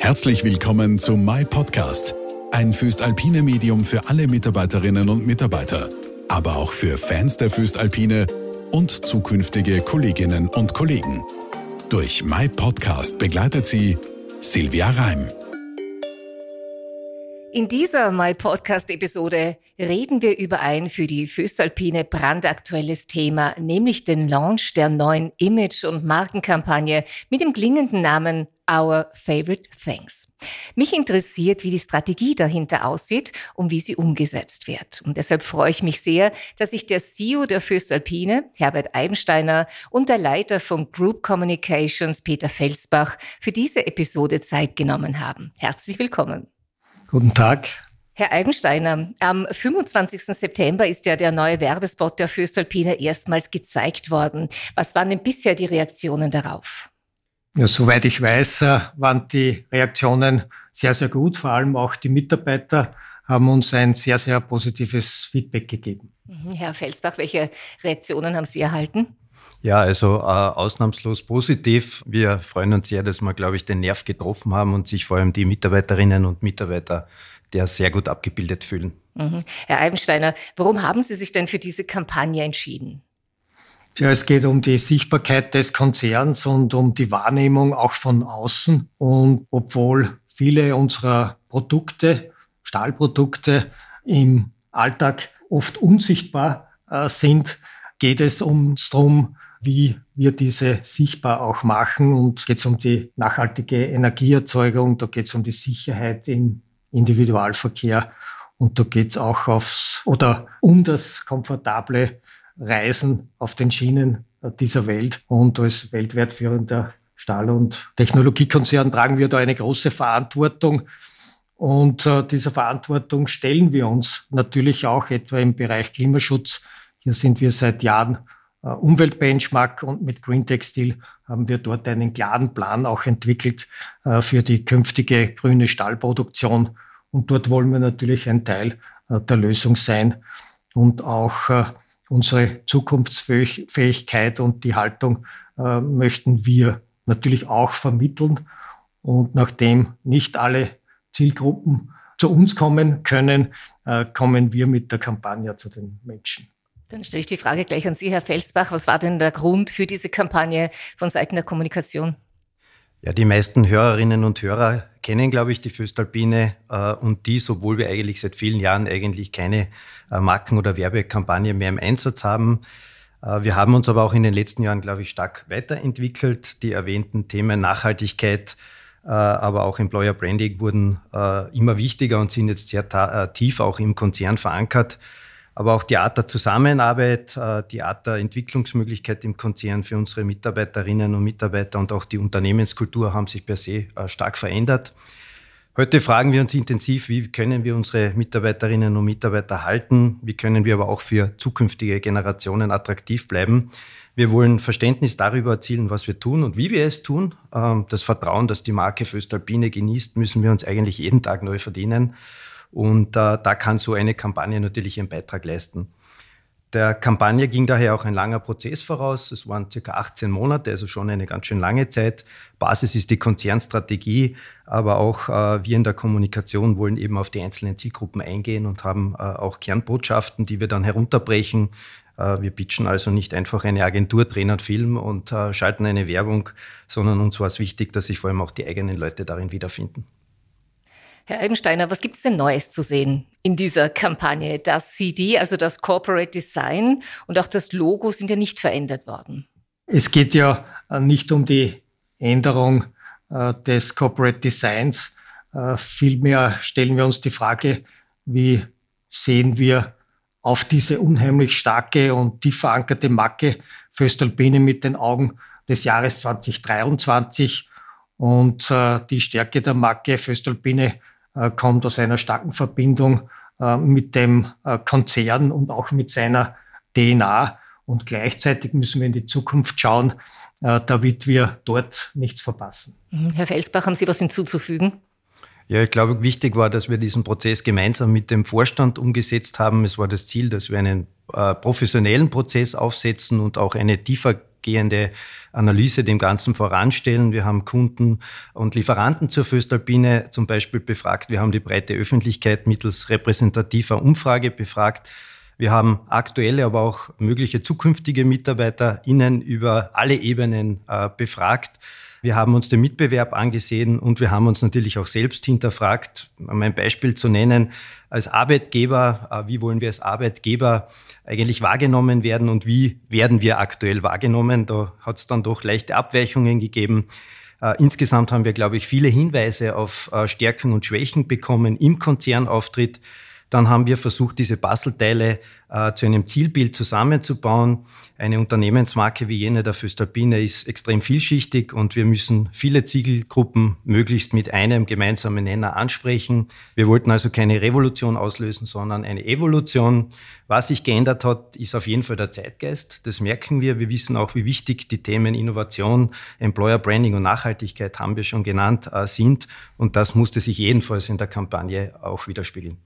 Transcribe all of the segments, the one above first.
Herzlich willkommen zu My Podcast, ein Föstalpine Medium für alle Mitarbeiterinnen und Mitarbeiter, aber auch für Fans der Föstalpine und zukünftige Kolleginnen und Kollegen. Durch My Podcast begleitet sie Silvia Reim. In dieser My Podcast Episode reden wir über ein für die Föstalpine brandaktuelles Thema, nämlich den Launch der neuen Image- und Markenkampagne mit dem klingenden Namen Our Favorite Things. Mich interessiert, wie die Strategie dahinter aussieht und wie sie umgesetzt wird. Und deshalb freue ich mich sehr, dass sich der CEO der Föstalpine, Herbert Eibensteiner, und der Leiter von Group Communications, Peter Felsbach, für diese Episode Zeit genommen haben. Herzlich willkommen. Guten Tag. Herr Eigensteiner, am 25. September ist ja der neue Werbespot der Föstalpine erstmals gezeigt worden. Was waren denn bisher die Reaktionen darauf? Ja, soweit ich weiß, äh, waren die Reaktionen sehr, sehr gut. Vor allem auch die Mitarbeiter haben uns ein sehr, sehr positives Feedback gegeben. Mhm. Herr Felsbach, welche Reaktionen haben Sie erhalten? Ja, also äh, ausnahmslos positiv. Wir freuen uns sehr, dass wir, glaube ich, den Nerv getroffen haben und sich vor allem die Mitarbeiterinnen und Mitarbeiter der sehr gut abgebildet fühlen. Mhm. Herr Eibensteiner, warum haben Sie sich denn für diese Kampagne entschieden? Ja, es geht um die Sichtbarkeit des Konzerns und um die Wahrnehmung auch von außen. Und obwohl viele unserer Produkte, Stahlprodukte im Alltag oft unsichtbar äh, sind, geht es uns darum, wie wir diese sichtbar auch machen. Und geht es um die nachhaltige Energieerzeugung, da geht es um die Sicherheit im Individualverkehr und da geht es auch aufs oder um das komfortable Reisen auf den Schienen dieser Welt. Und als weltweit führender Stahl- und Technologiekonzern tragen wir da eine große Verantwortung. Und äh, dieser Verantwortung stellen wir uns natürlich auch etwa im Bereich Klimaschutz. Hier sind wir seit Jahren äh, Umweltbenchmark und mit Green Textil haben wir dort einen klaren Plan auch entwickelt äh, für die künftige grüne Stahlproduktion. Und dort wollen wir natürlich ein Teil äh, der Lösung sein und auch unsere Zukunftsfähigkeit und die Haltung möchten wir natürlich auch vermitteln. Und nachdem nicht alle Zielgruppen zu uns kommen können, kommen wir mit der Kampagne zu den Menschen. Dann stelle ich die Frage gleich an Sie, Herr Felsbach. Was war denn der Grund für diese Kampagne von Seiten der Kommunikation? Ja, die meisten Hörerinnen und Hörer kennen, glaube ich, die Föstalpine äh, und dies, obwohl wir eigentlich seit vielen Jahren eigentlich keine äh, Marken- oder Werbekampagne mehr im Einsatz haben. Äh, wir haben uns aber auch in den letzten Jahren, glaube ich, stark weiterentwickelt. Die erwähnten Themen Nachhaltigkeit, äh, aber auch Employer Branding wurden äh, immer wichtiger und sind jetzt sehr äh, tief auch im Konzern verankert aber auch die Art der Zusammenarbeit, äh, die Art der Entwicklungsmöglichkeit im Konzern für unsere Mitarbeiterinnen und Mitarbeiter und auch die Unternehmenskultur haben sich per se äh, stark verändert. Heute fragen wir uns intensiv, wie können wir unsere Mitarbeiterinnen und Mitarbeiter halten, wie können wir aber auch für zukünftige Generationen attraktiv bleiben. Wir wollen Verständnis darüber erzielen, was wir tun und wie wir es tun. Ähm, das Vertrauen, das die Marke Föstalpine genießt, müssen wir uns eigentlich jeden Tag neu verdienen. Und äh, da kann so eine Kampagne natürlich einen Beitrag leisten. Der Kampagne ging daher auch ein langer Prozess voraus. Es waren circa 18 Monate, also schon eine ganz schön lange Zeit. Basis ist die Konzernstrategie, aber auch äh, wir in der Kommunikation wollen eben auf die einzelnen Zielgruppen eingehen und haben äh, auch Kernbotschaften, die wir dann herunterbrechen. Äh, wir pitchen also nicht einfach eine Agentur, drehen einen Film und äh, schalten eine Werbung, sondern uns war es wichtig, dass sich vor allem auch die eigenen Leute darin wiederfinden. Herr Eibensteiner, was gibt es denn Neues zu sehen in dieser Kampagne? Das CD, also das Corporate Design und auch das Logo sind ja nicht verändert worden. Es geht ja äh, nicht um die Änderung äh, des Corporate Designs. Äh, vielmehr stellen wir uns die Frage, wie sehen wir auf diese unheimlich starke und tief verankerte Marke Föstalpine mit den Augen des Jahres 2023 und äh, die Stärke der Marke Föstalpine kommt aus einer starken Verbindung äh, mit dem äh, Konzern und auch mit seiner DNA. Und gleichzeitig müssen wir in die Zukunft schauen, damit wir dort nichts verpassen. Mhm. Herr Felsbach, haben Sie was hinzuzufügen? Ja, ich glaube, wichtig war, dass wir diesen Prozess gemeinsam mit dem Vorstand umgesetzt haben. Es war das Ziel, dass wir einen äh, professionellen Prozess aufsetzen und auch eine tiefer tiefergehende Analyse dem Ganzen voranstellen. Wir haben Kunden und Lieferanten zur Föstalpine zum Beispiel befragt. Wir haben die breite Öffentlichkeit mittels repräsentativer Umfrage befragt. Wir haben aktuelle, aber auch mögliche zukünftige MitarbeiterInnen über alle Ebenen äh, befragt. Wir haben uns den Mitbewerb angesehen und wir haben uns natürlich auch selbst hinterfragt, um ein Beispiel zu nennen, als Arbeitgeber, äh, wie wollen wir als Arbeitgeber eigentlich wahrgenommen werden und wie werden wir aktuell wahrgenommen? Da hat es dann doch leichte Abweichungen gegeben. Äh, insgesamt haben wir, glaube ich, viele Hinweise auf Stärken und Schwächen bekommen im Konzernauftritt. Dann haben wir versucht, diese Bastelteile äh, zu einem Zielbild zusammenzubauen. Eine Unternehmensmarke wie jene der Föstalpine ist extrem vielschichtig und wir müssen viele Zielgruppen möglichst mit einem gemeinsamen Nenner ansprechen. Wir wollten also keine Revolution auslösen, sondern eine Evolution. Was sich geändert hat, ist auf jeden Fall der Zeitgeist. Das merken wir. Wir wissen auch, wie wichtig die Themen Innovation, Employer Branding und Nachhaltigkeit, haben wir schon genannt, äh, sind. Und das musste sich jedenfalls in der Kampagne auch widerspiegeln.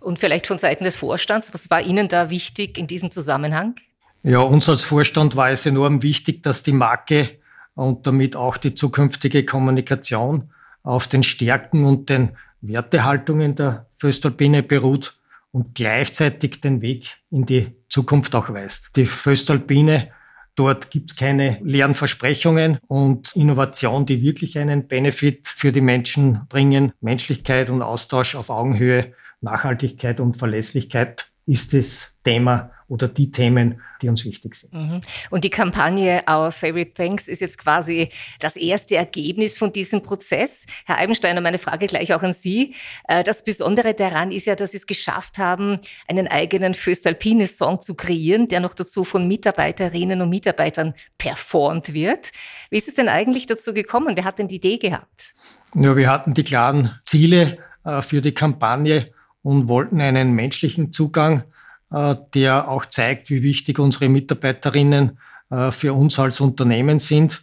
Und vielleicht von Seiten des Vorstands, was war Ihnen da wichtig in diesem Zusammenhang? Ja, uns als Vorstand war es enorm wichtig, dass die Marke und damit auch die zukünftige Kommunikation auf den Stärken und den Wertehaltungen der Föstalpine beruht und gleichzeitig den Weg in die Zukunft auch weist. Die Föstalpine, dort gibt es keine leeren Versprechungen und Innovation, die wirklich einen Benefit für die Menschen bringen, Menschlichkeit und Austausch auf Augenhöhe Nachhaltigkeit und Verlässlichkeit ist das Thema oder die Themen, die uns wichtig sind. Mhm. Und die Kampagne Our Favorite Thanks ist jetzt quasi das erste Ergebnis von diesem Prozess. Herr Eibensteiner, meine Frage gleich auch an Sie. Äh, das Besondere daran ist ja, dass Sie es geschafft haben, einen eigenen Föstalpine-Song zu kreieren, der noch dazu von Mitarbeiterinnen und Mitarbeitern performt wird. Wie ist es denn eigentlich dazu gekommen? Wer hat denn die Idee gehabt? Ja, wir hatten die klaren Ziele äh, für die Kampagne und wollten einen menschlichen Zugang, äh, der auch zeigt, wie wichtig unsere Mitarbeiterinnen äh, für uns als Unternehmen sind.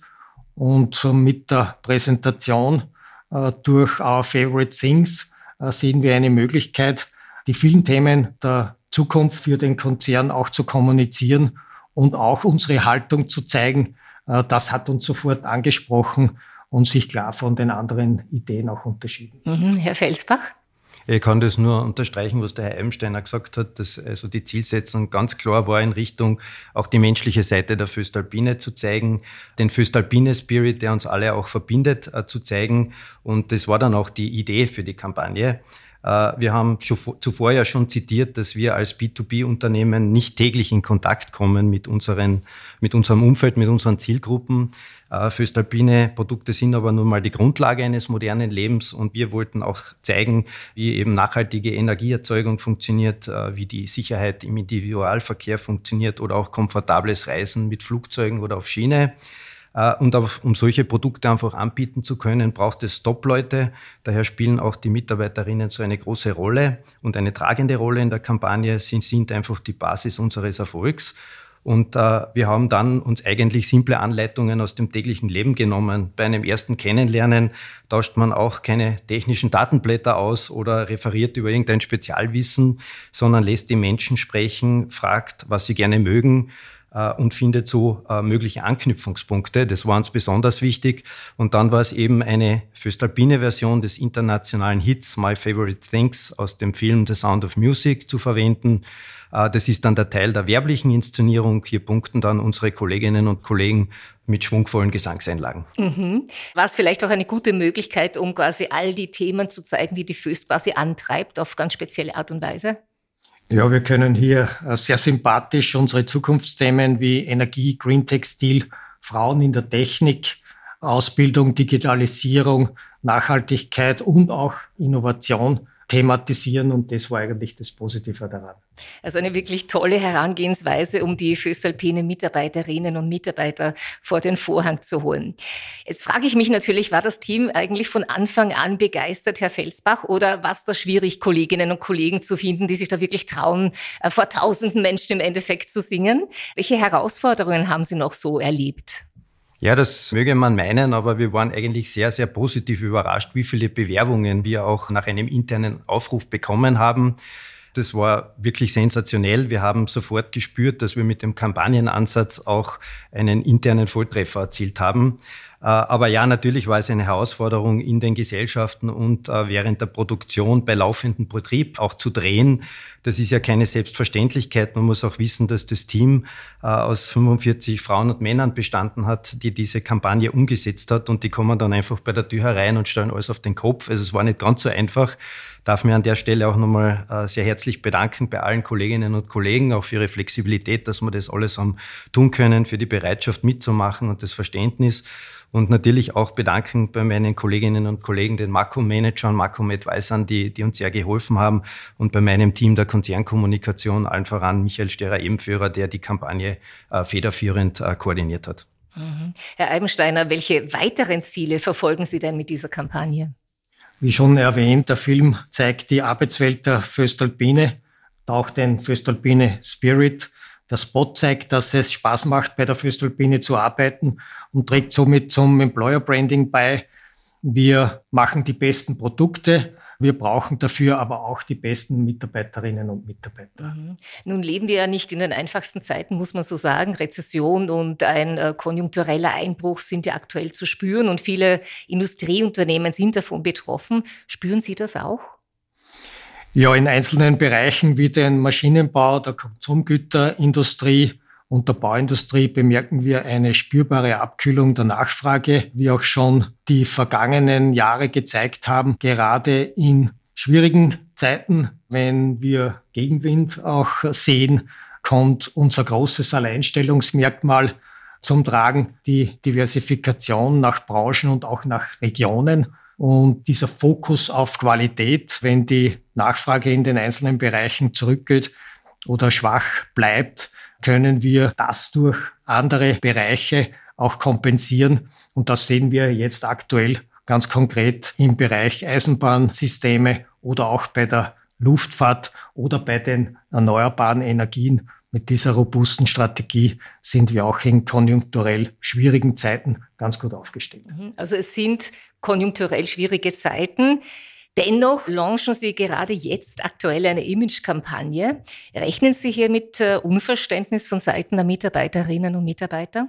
Und mit der Präsentation äh, durch Our Favorite Things sehen wir eine Möglichkeit, die vielen Themen der Zukunft für den Konzern auch zu kommunizieren und auch unsere Haltung zu zeigen. Das hat uns sofort angesprochen und sich klar von den anderen Ideen auch unterschieden. Mhm, Herr Felsbach? Ich kann das nur unterstreichen, was der Herr Eibensteiner gesagt hat, dass also die Zielsetzung ganz klar war in Richtung auch die menschliche Seite der Föstalpine zu zeigen, den Föstalpine Spirit, der uns alle auch verbindet, äh, zu zeigen. Und das war dann auch die Idee für die Kampagne. Äh, wir haben zuvor ja schon zitiert, dass wir als B2B-Unternehmen nicht täglich in Kontakt kommen mit, unseren, mit unserem Umfeld, mit unseren Zielgruppen. Äh, Föstalpine Produkte sind aber nun mal die Grundlage eines modernen Lebens und wir wollten auch zeigen, wie eben nachhaltige Energieerzeugung funktioniert, äh, wie die Sicherheit im Individualverkehr funktioniert oder auch komfortables Reisen mit Flugzeugen oder auf Schiene. Äh, und um solche Produkte einfach anbieten zu können, braucht es Top-Leute. Daher spielen auch die Mitarbeiterinnen so eine große Rolle und eine tragende Rolle in der Kampagne. Sie sind einfach die Basis unseres Erfolgs. Und äh, wir haben dann uns eigentlich simple Anleitungen aus dem täglichen Leben genommen. Bei einem ersten Kennenlernen tauscht man auch keine technischen Datenblätter aus oder referiert über irgendein Spezialwissen, sondern lässt die Menschen sprechen, fragt, was sie gerne mögen und findet so äh, mögliche Anknüpfungspunkte. Das war uns besonders wichtig. Und dann war es eben eine Föstalpine-Version des internationalen Hits My Favorite Things aus dem Film The Sound of Music zu verwenden. Äh, das ist dann der Teil der werblichen Inszenierung. Hier punkten dann unsere Kolleginnen und Kollegen mit schwungvollen Gesangseinlagen. Mhm. War es vielleicht auch eine gute Möglichkeit, um quasi all die Themen zu zeigen, die die Föst quasi antreibt, auf ganz spezielle Art und Weise? Ja, wir können hier äh, sehr sympathisch unsere Zukunftsthemen wie Energie, Green Textil, Frauen in der Technik, Ausbildung, Digitalisierung, Nachhaltigkeit und auch Innovation thematisieren und das war eigentlich das Positive daran. Also eine wirklich tolle Herangehensweise, um die Föstalpine Mitarbeiterinnen und Mitarbeiter vor den Vorhang zu holen. Jetzt frage ich mich natürlich, war das Team eigentlich von Anfang an begeistert, Herr Felsbach, oder war es da schwierig, Kolleginnen und Kollegen zu finden, die sich da wirklich trauen, äh, vor tausenden Menschen im Endeffekt zu singen? Welche Herausforderungen haben Sie noch so erlebt? Ja, das möge man meinen, aber wir waren eigentlich sehr, sehr positiv überrascht, wie viele Bewerbungen wir auch nach einem internen Aufruf bekommen haben. Das war wirklich sensationell. Wir haben sofort gespürt, dass wir mit dem Kampagnenansatz auch einen internen Volltreffer erzielt haben. Äh, aber ja, natürlich war es eine Herausforderung in den Gesellschaften und äh, während der Produktion bei laufendem Betrieb auch zu drehen. Das ist ja keine Selbstverständlichkeit. Man muss auch wissen, dass das Team äh, aus 45 Frauen und Männern bestanden hat, die diese Kampagne umgesetzt hat und die kommen dann einfach bei der Tür herein und stellen alles auf den Kopf. Also es war nicht ganz so einfach. Darf mir an der Stelle auch nochmal sehr herzlich bedanken bei allen Kolleginnen und Kollegen, auch für ihre Flexibilität, dass wir das alles haben tun können, für die Bereitschaft mitzumachen und das Verständnis und natürlich auch bedanken bei meinen Kolleginnen und Kollegen, den Makro-Managern, Makro-Advisern, die, die uns sehr geholfen haben und bei meinem Team der Konzernkommunikation, allen voran Michael Sterer-Ebenführer, der die Kampagne äh, federführend äh, koordiniert hat. Mhm. Herr Eibensteiner, welche weiteren Ziele verfolgen Sie denn mit dieser Kampagne? Wie schon erwähnt, der Film zeigt die Arbeitswelt der Föstalpine, taucht den Föstalpine Spirit der Spot zeigt, dass es Spaß macht, bei der Föstalpine zu arbeiten und trägt somit zum Employer Branding bei. Wir machen die besten Produkte. Wir brauchen dafür aber auch die besten Mitarbeiterinnen und Mitarbeiter. Mhm. Nun leben wir ja nicht in den einfachsten Zeiten, muss man so sagen. Rezession und ein äh, konjunktureller Einbruch sind ja aktuell zu spüren und viele Industrieunternehmen sind davon betroffen. Spüren Sie das auch? Ja, in einzelnen Bereichen wie den Maschinenbau, der Konsumgüterindustrie und der Bauindustrie bemerken wir eine spürbare Abkühlung der Nachfrage, wie auch schon die vergangenen Jahre gezeigt haben, gerade in schwierigen Zeiten, wenn wir Gegenwind auch sehen, kommt unser großes Alleinstellungsmerkmal zum Tragen, die Diversifikation nach Branchen und auch nach Regionen. Und dieser Fokus auf Qualität, wenn die Nachfrage in den einzelnen Bereichen zurückgeht oder schwach bleibt, können wir das durch andere Bereiche auch kompensieren. Und das sehen wir jetzt aktuell ganz konkret im Bereich Eisenbahnsysteme oder auch bei der Luftfahrt oder bei den erneuerbaren Energien. Mit dieser robusten Strategie sind wir auch in konjunkturell schwierigen Zeiten ganz gut aufgestellt. Mhm. Also es sind konjunkturell schwierige Zeiten. Dennoch launchen Sie gerade jetzt aktuell eine Image-Kampagne. Rechnen Sie hier mit äh, Unverständnis von Seiten der Mitarbeiterinnen und Mitarbeiter?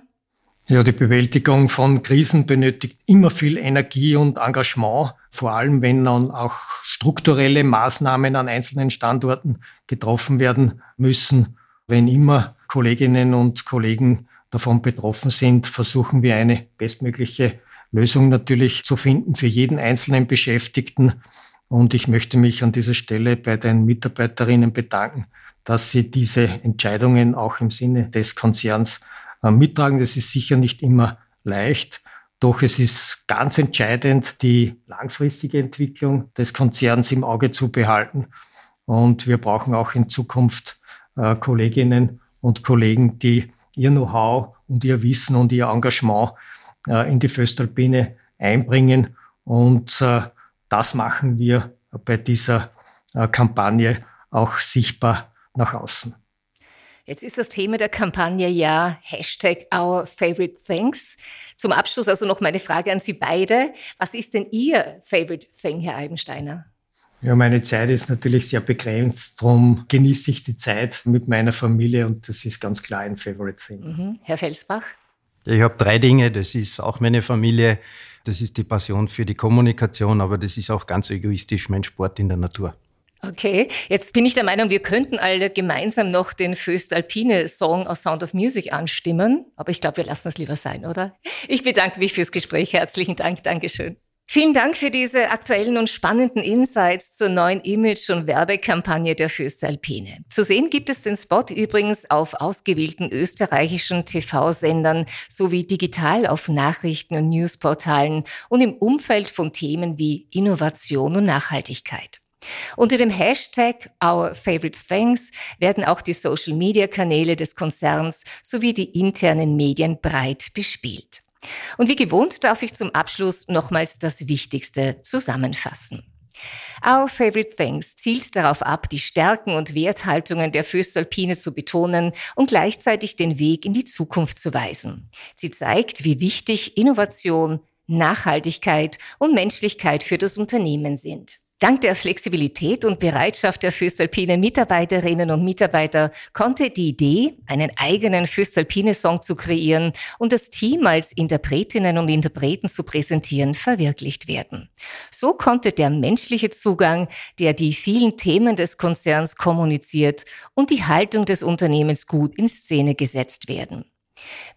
Ja, die Bewältigung von Krisen benötigt immer viel Energie und Engagement, vor allem wenn dann auch strukturelle Maßnahmen an einzelnen Standorten getroffen werden müssen. Wenn immer Kolleginnen und Kollegen davon betroffen sind, versuchen wir eine bestmögliche Lösung natürlich zu finden für jeden einzelnen Beschäftigten. Und ich möchte mich an dieser Stelle bei den Mitarbeiterinnen bedanken, dass sie diese Entscheidungen auch im Sinne des Konzerns äh, mittragen. Das ist sicher nicht immer leicht. Doch es ist ganz entscheidend, die langfristige Entwicklung des Konzerns im Auge zu behalten. Und wir brauchen auch in Zukunft äh, Kolleginnen und Kollegen, die ihr Know-how und ihr Wissen und ihr Engagement äh, in die Föstalpine einbringen. Und äh, das machen wir bei dieser äh, Kampagne auch sichtbar nach außen. Jetzt ist das Thema der Kampagne ja Hashtag Our Favorite Things. Zum Abschluss also noch meine Frage an Sie beide. Was ist denn Ihr Favorite Thing, Herr Eibensteiner? Ja, meine Zeit ist natürlich sehr begrenzt, darum genieße ich die Zeit mit meiner Familie und das ist ganz klar ein Favorite Thing. Mhm. Herr Felsbach? Ich habe drei Dinge. Das ist auch meine Familie, das ist die Passion für die Kommunikation, aber das ist auch ganz egoistisch mein Sport in der Natur. Okay, jetzt bin ich der Meinung, wir könnten alle gemeinsam noch den Föstalpine Song aus Sound of Music anstimmen, aber ich glaube, wir lassen es lieber sein, oder? Ich bedanke mich fürs Gespräch. Herzlichen Dank. Dankeschön. Vielen Dank für diese aktuellen und spannenden Insights zur neuen Image- und Werbekampagne der Föstalpine. Zu sehen gibt es den Spot übrigens auf ausgewählten österreichischen TV-Sendern sowie digital auf Nachrichten- und Newsportalen und im Umfeld von Themen wie Innovation und Nachhaltigkeit. Unter dem Hashtag Our Favorite Things werden auch die Social-Media-Kanäle des Konzerns sowie die internen Medien breit bespielt. Und wie gewohnt darf ich zum Abschluss nochmals das Wichtigste zusammenfassen. Our Favorite Things zielt darauf ab, die Stärken und Werthaltungen der Föstalpine zu betonen und gleichzeitig den Weg in die Zukunft zu weisen. Sie zeigt, wie wichtig Innovation, Nachhaltigkeit und Menschlichkeit für das Unternehmen sind. Dank der Flexibilität und Bereitschaft der Füstalpine Mitarbeiterinnen und Mitarbeiter konnte die Idee, einen eigenen Füstalpine-Song zu kreieren und das Team als Interpretinnen und Interpreten zu präsentieren, verwirklicht werden. So konnte der menschliche Zugang, der die vielen Themen des Konzerns kommuniziert und die Haltung des Unternehmens gut in Szene gesetzt werden.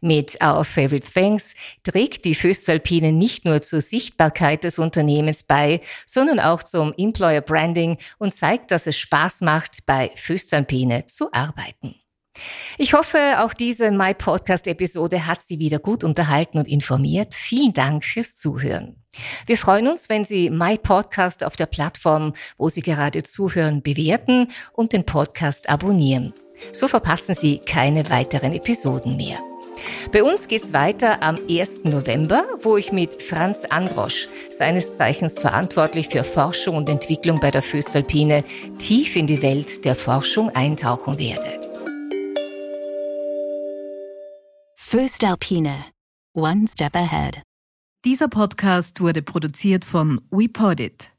Mit Our Favorite Things trägt die Föstalpine nicht nur zur Sichtbarkeit des Unternehmens bei, sondern auch zum Employer Branding und zeigt, dass es Spaß macht, bei Föstalpine zu arbeiten. Ich hoffe, auch diese My Podcast Episode hat Sie wieder gut unterhalten und informiert. Vielen Dank fürs Zuhören. Wir freuen uns, wenn Sie My Podcast auf der Plattform, wo Sie gerade zuhören, bewerten und den Podcast abonnieren. So verpassen Sie keine weiteren Episoden mehr. Bei uns geht's weiter am 1. November, wo ich mit Franz Androsch, seines Zeichens verantwortlich für Forschung und Entwicklung bei der Föstalpine, tief in die Welt der Forschung eintauchen werde. Föstalpine. One step ahead. Dieser Podcast wurde produziert von WePodit.